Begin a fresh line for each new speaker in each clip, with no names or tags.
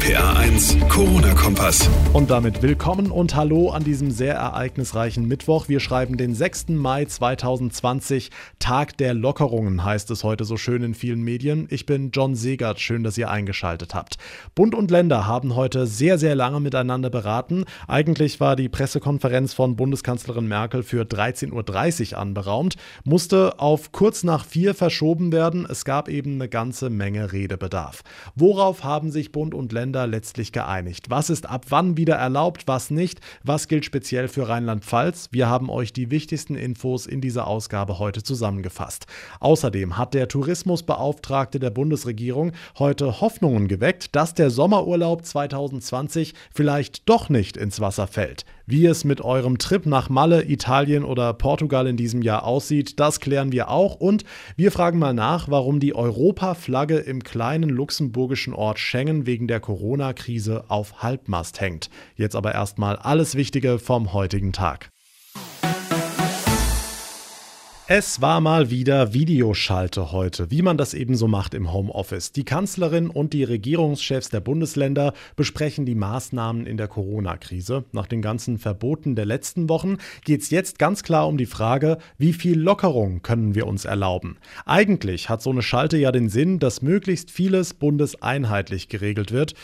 RPA 1, Corona-Kompass.
Und damit willkommen und hallo an diesem sehr ereignisreichen Mittwoch. Wir schreiben den 6. Mai 2020. Tag der Lockerungen heißt es heute so schön in vielen Medien. Ich bin John Segert. Schön, dass ihr eingeschaltet habt. Bund und Länder haben heute sehr, sehr lange miteinander beraten. Eigentlich war die Pressekonferenz von Bundeskanzlerin Merkel für 13.30 Uhr anberaumt, musste auf kurz nach vier verschoben werden. Es gab eben eine ganze Menge Redebedarf. Worauf haben sich Bund und Länder letztlich geeinigt? Was ist ab wann wieder erlaubt, was nicht? Was gilt speziell für Rheinland-Pfalz? Wir haben euch die wichtigsten Infos in dieser Ausgabe heute zusammengefasst. Außerdem hat der Tourismusbeauftragte der Bundesregierung heute Hoffnungen geweckt, dass der Sommerurlaub 2020 vielleicht doch nicht ins Wasser fällt. Wie es mit eurem Trip nach Malle, Italien oder Portugal in diesem Jahr aussieht, das klären wir auch und wir fragen mal nach, warum die Europa-Flagge im kleinen luxemburgischen Ort Schengen wegen der Corona-Krise auf Halbmast hängt. Jetzt aber erstmal alles Wichtige vom heutigen Tag. Es war mal wieder Videoschalte heute, wie man das eben so macht im Homeoffice. Die Kanzlerin und die Regierungschefs der Bundesländer besprechen die Maßnahmen in der Corona-Krise. Nach den ganzen Verboten der letzten Wochen geht es jetzt ganz klar um die Frage, wie viel Lockerung können wir uns erlauben. Eigentlich hat so eine Schalte ja den Sinn, dass möglichst vieles bundeseinheitlich geregelt wird.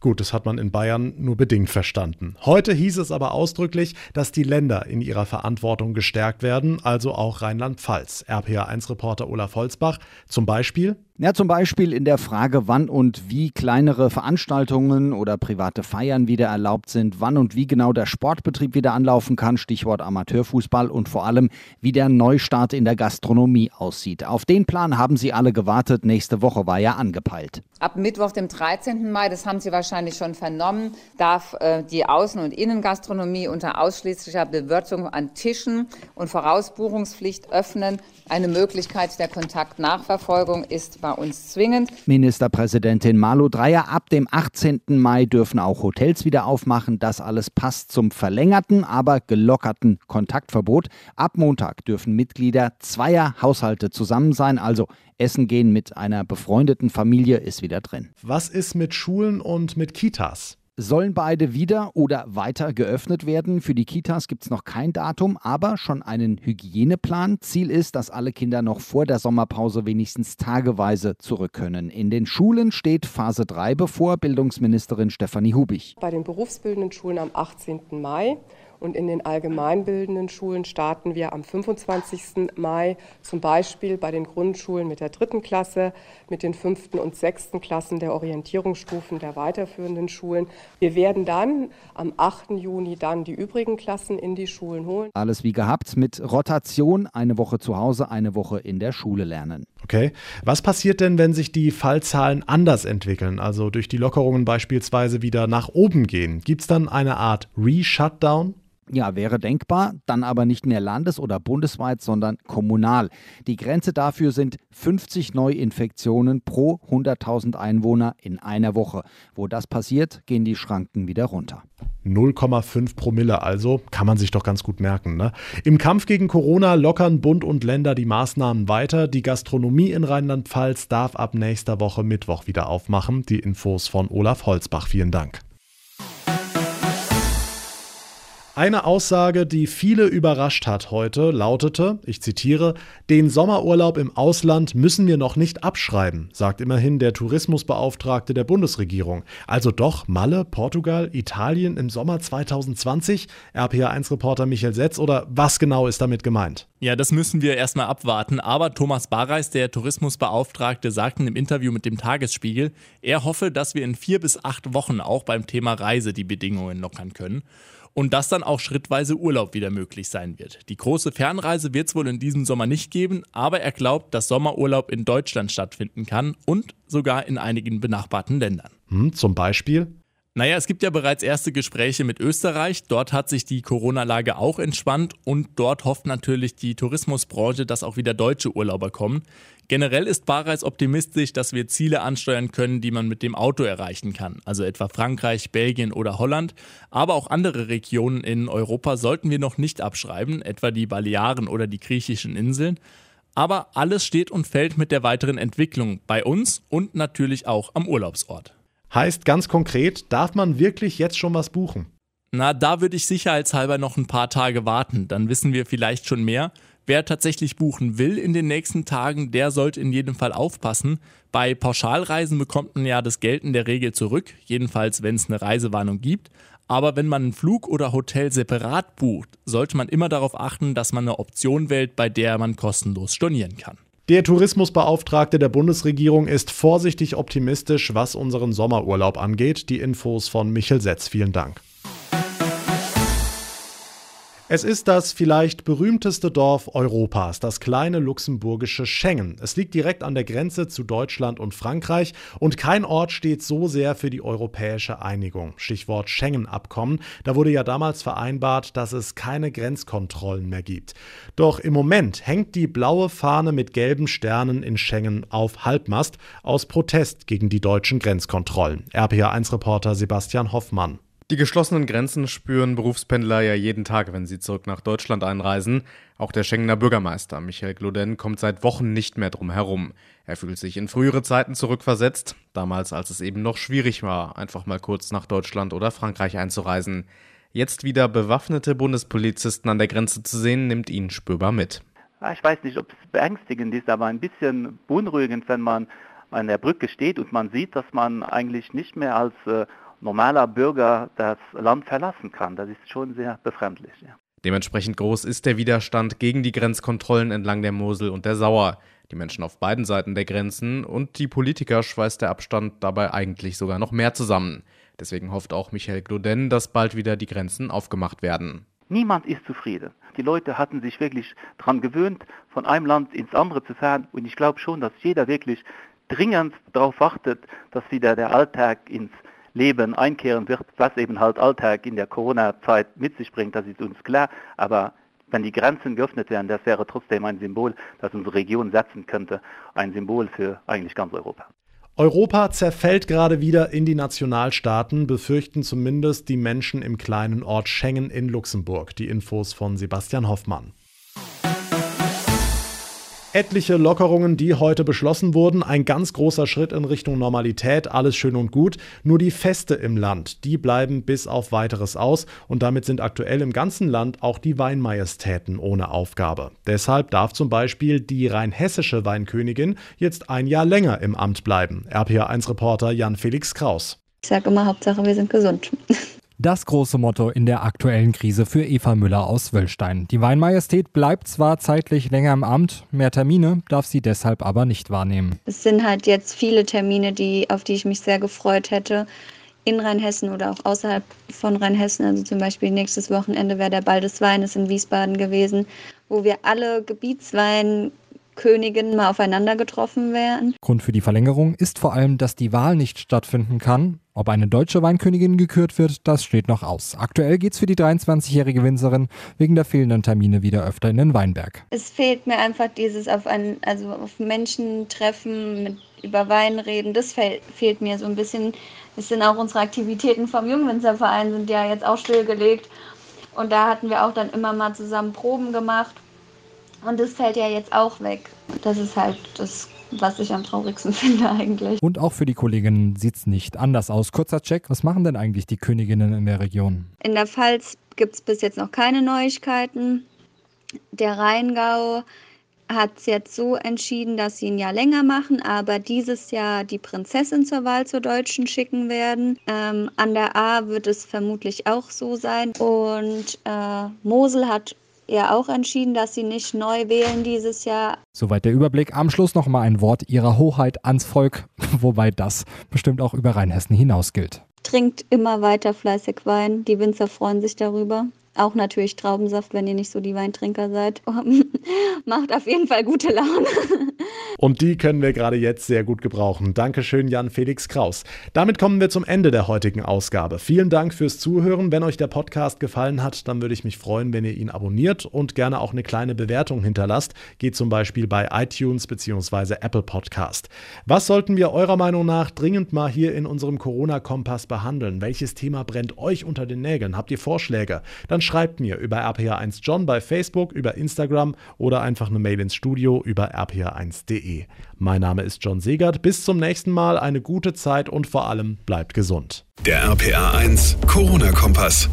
Gut, das hat man in Bayern nur bedingt verstanden. Heute hieß es aber ausdrücklich, dass die Länder in ihrer Verantwortung gestärkt werden, also auch Rheinland-Pfalz. RPA1-Reporter Olaf Holzbach zum Beispiel
ja, zum Beispiel in der Frage, wann und wie kleinere Veranstaltungen oder private Feiern wieder erlaubt sind, wann und wie genau der Sportbetrieb wieder anlaufen kann, Stichwort Amateurfußball und vor allem, wie der Neustart in der Gastronomie aussieht. Auf den Plan haben Sie alle gewartet. Nächste Woche war ja angepeilt.
Ab Mittwoch, dem 13. Mai, das haben Sie wahrscheinlich schon vernommen, darf äh, die Außen- und Innengastronomie unter ausschließlicher Bewirtung an Tischen und Vorausbuchungspflicht öffnen. Eine Möglichkeit der Kontaktnachverfolgung ist bei uns zwingend.
Ministerpräsidentin Malu Dreyer, ab dem 18. Mai dürfen auch Hotels wieder aufmachen. Das alles passt zum verlängerten, aber gelockerten Kontaktverbot. Ab Montag dürfen Mitglieder zweier Haushalte zusammen sein, also Essen gehen mit einer befreundeten Familie ist wieder drin.
Was ist mit Schulen und mit Kitas?
Sollen beide wieder oder weiter geöffnet werden? Für die Kitas gibt es noch kein Datum, aber schon einen Hygieneplan. Ziel ist, dass alle Kinder noch vor der Sommerpause wenigstens tageweise zurück können. In den Schulen steht Phase 3 bevor, Bildungsministerin Stefanie Hubich.
Bei den berufsbildenden Schulen am 18. Mai und in den allgemeinbildenden Schulen starten wir am 25. Mai, zum Beispiel bei den Grundschulen mit der dritten Klasse, mit den fünften und sechsten Klassen der Orientierungsstufen der weiterführenden Schulen. Wir werden dann am 8. Juni dann die übrigen Klassen in die Schulen holen.
Alles wie gehabt mit Rotation, eine Woche zu Hause, eine Woche in der Schule lernen.
Okay. Was passiert denn, wenn sich die Fallzahlen anders entwickeln, also durch die Lockerungen beispielsweise wieder nach oben gehen? Gibt es dann eine Art Re-Shutdown?
Ja, wäre denkbar, dann aber nicht mehr landes- oder bundesweit, sondern kommunal. Die Grenze dafür sind 50 Neuinfektionen pro 100.000 Einwohner in einer Woche. Wo das passiert, gehen die Schranken wieder runter.
0,5 Promille also, kann man sich doch ganz gut merken. Ne? Im Kampf gegen Corona lockern Bund und Länder die Maßnahmen weiter. Die Gastronomie in Rheinland-Pfalz darf ab nächster Woche Mittwoch wieder aufmachen. Die Infos von Olaf Holzbach. Vielen Dank. Eine Aussage, die viele überrascht hat heute, lautete, ich zitiere, den Sommerurlaub im Ausland müssen wir noch nicht abschreiben, sagt immerhin der Tourismusbeauftragte der Bundesregierung. Also doch Malle, Portugal, Italien im Sommer 2020? RPA1-Reporter Michael Setz oder was genau ist damit gemeint?
Ja, das müssen wir erstmal abwarten. Aber Thomas Barreis, der Tourismusbeauftragte, sagte im Interview mit dem Tagesspiegel, er hoffe, dass wir in vier bis acht Wochen auch beim Thema Reise die Bedingungen lockern können und dass dann auch schrittweise Urlaub wieder möglich sein wird. Die große Fernreise wird es wohl in diesem Sommer nicht geben, aber er glaubt, dass Sommerurlaub in Deutschland stattfinden kann und sogar in einigen benachbarten Ländern.
Hm, zum Beispiel?
Naja, es gibt ja bereits erste Gespräche mit Österreich. Dort hat sich die Corona-Lage auch entspannt und dort hofft natürlich die Tourismusbranche, dass auch wieder deutsche Urlauber kommen. Generell ist Barreis optimistisch, dass wir Ziele ansteuern können, die man mit dem Auto erreichen kann. Also etwa Frankreich, Belgien oder Holland. Aber auch andere Regionen in Europa sollten wir noch nicht abschreiben, etwa die Balearen oder die griechischen Inseln. Aber alles steht und fällt mit der weiteren Entwicklung bei uns und natürlich auch am Urlaubsort.
Heißt ganz konkret, darf man wirklich jetzt schon was buchen?
Na, da würde ich sicherheitshalber noch ein paar Tage warten, dann wissen wir vielleicht schon mehr. Wer tatsächlich buchen will in den nächsten Tagen, der sollte in jedem Fall aufpassen. Bei Pauschalreisen bekommt man ja das Geld in der Regel zurück, jedenfalls wenn es eine Reisewarnung gibt. Aber wenn man einen Flug oder Hotel separat bucht, sollte man immer darauf achten, dass man eine Option wählt, bei der man kostenlos stornieren kann.
Der Tourismusbeauftragte der Bundesregierung ist vorsichtig optimistisch, was unseren Sommerurlaub angeht. Die Infos von Michel Setz. Vielen Dank. Es ist das vielleicht berühmteste Dorf Europas, das kleine luxemburgische Schengen. Es liegt direkt an der Grenze zu Deutschland und Frankreich und kein Ort steht so sehr für die europäische Einigung. Stichwort Schengen-Abkommen. Da wurde ja damals vereinbart, dass es keine Grenzkontrollen mehr gibt. Doch im Moment hängt die blaue Fahne mit gelben Sternen in Schengen auf Halbmast aus Protest gegen die deutschen Grenzkontrollen. RPA1-Reporter Sebastian Hoffmann.
Die geschlossenen Grenzen spüren Berufspendler ja jeden Tag, wenn sie zurück nach Deutschland einreisen. Auch der Schengener Bürgermeister Michael Gloden kommt seit Wochen nicht mehr drum herum. Er fühlt sich in frühere Zeiten zurückversetzt, damals als es eben noch schwierig war, einfach mal kurz nach Deutschland oder Frankreich einzureisen. Jetzt wieder bewaffnete Bundespolizisten an der Grenze zu sehen, nimmt ihn spürbar mit.
Ich weiß nicht, ob es beängstigend ist, aber ein bisschen beunruhigend, wenn man an der Brücke steht und man sieht, dass man eigentlich nicht mehr als äh, normaler Bürger das Land verlassen kann. Das ist schon sehr befremdlich. Ja.
Dementsprechend groß ist der Widerstand gegen die Grenzkontrollen entlang der Mosel und der Sauer. Die Menschen auf beiden Seiten der Grenzen und die Politiker schweißt der Abstand dabei eigentlich sogar noch mehr zusammen. Deswegen hofft auch Michael Gloden, dass bald wieder die Grenzen aufgemacht werden.
Niemand ist zufrieden. Die Leute hatten sich wirklich daran gewöhnt, von einem Land ins andere zu fahren. Und ich glaube schon, dass jeder wirklich dringend darauf wartet, dass wieder der Alltag ins Leben einkehren wird, was eben halt Alltag in der Corona-Zeit mit sich bringt, das ist uns klar. Aber wenn die Grenzen geöffnet werden, das wäre trotzdem ein Symbol, das unsere Region setzen könnte, ein Symbol für eigentlich ganz Europa.
Europa zerfällt gerade wieder in die Nationalstaaten, befürchten zumindest die Menschen im kleinen Ort Schengen in Luxemburg. Die Infos von Sebastian Hoffmann. Etliche Lockerungen, die heute beschlossen wurden. Ein ganz großer Schritt in Richtung Normalität. Alles schön und gut. Nur die Feste im Land, die bleiben bis auf weiteres aus. Und damit sind aktuell im ganzen Land auch die Weinmajestäten ohne Aufgabe. Deshalb darf zum Beispiel die rheinhessische Weinkönigin jetzt ein Jahr länger im Amt bleiben. RPA1-Reporter Jan-Felix Kraus.
Ich sage immer, Hauptsache wir sind gesund.
Das große Motto in der aktuellen Krise für Eva Müller aus Wöllstein. Die Weinmajestät bleibt zwar zeitlich länger im Amt, mehr Termine darf sie deshalb aber nicht wahrnehmen.
Es sind halt jetzt viele Termine, die, auf die ich mich sehr gefreut hätte. In Rheinhessen oder auch außerhalb von Rheinhessen. Also zum Beispiel nächstes Wochenende wäre der Ball des Weines in Wiesbaden gewesen, wo wir alle Gebietswein Königinnen mal aufeinander getroffen wären.
Grund für die Verlängerung ist vor allem, dass die Wahl nicht stattfinden kann. Ob eine deutsche Weinkönigin gekürt wird, das steht noch aus. Aktuell geht es für die 23-jährige Winzerin wegen der fehlenden Termine wieder öfter in den Weinberg.
Es fehlt mir einfach dieses auf ein, also auf Menschen treffen, mit über Wein reden, das fe fehlt mir so ein bisschen. Es sind auch unsere Aktivitäten vom Jungwinzerverein sind ja jetzt auch stillgelegt. Und da hatten wir auch dann immer mal zusammen Proben gemacht. Und das fällt ja jetzt auch weg. Das ist halt das, was ich am traurigsten finde eigentlich.
Und auch für die Kolleginnen sieht es nicht anders aus. Kurzer Check, was machen denn eigentlich die Königinnen in der Region?
In der Pfalz gibt es bis jetzt noch keine Neuigkeiten. Der Rheingau hat es jetzt so entschieden, dass sie ein Jahr länger machen, aber dieses Jahr die Prinzessin zur Wahl zur Deutschen schicken werden. Ähm, an der A wird es vermutlich auch so sein. Und äh, Mosel hat ja auch entschieden, dass sie nicht neu wählen dieses Jahr.
Soweit der Überblick. Am Schluss noch mal ein Wort ihrer Hoheit ans Volk, wobei das bestimmt auch über Rheinhessen hinaus gilt.
Trinkt immer weiter fleißig Wein. Die Winzer freuen sich darüber. Auch natürlich Traubensaft, wenn ihr nicht so die Weintrinker seid. Macht auf jeden Fall gute Laune.
Und die können wir gerade jetzt sehr gut gebrauchen. Dankeschön, Jan Felix Kraus. Damit kommen wir zum Ende der heutigen Ausgabe. Vielen Dank fürs Zuhören. Wenn euch der Podcast gefallen hat, dann würde ich mich freuen, wenn ihr ihn abonniert und gerne auch eine kleine Bewertung hinterlasst. Geht zum Beispiel bei iTunes bzw. Apple Podcast. Was sollten wir eurer Meinung nach dringend mal hier in unserem Corona-Kompass behandeln? Welches Thema brennt euch unter den Nägeln? Habt ihr Vorschläge? Dann schreibt mir über RPA1 John bei Facebook, über Instagram oder einfach eine Mail ins Studio über rpa1.de. Mein Name ist John Segert. Bis zum nächsten Mal. Eine gute Zeit und vor allem bleibt gesund.
Der RPA1 Corona-Kompass.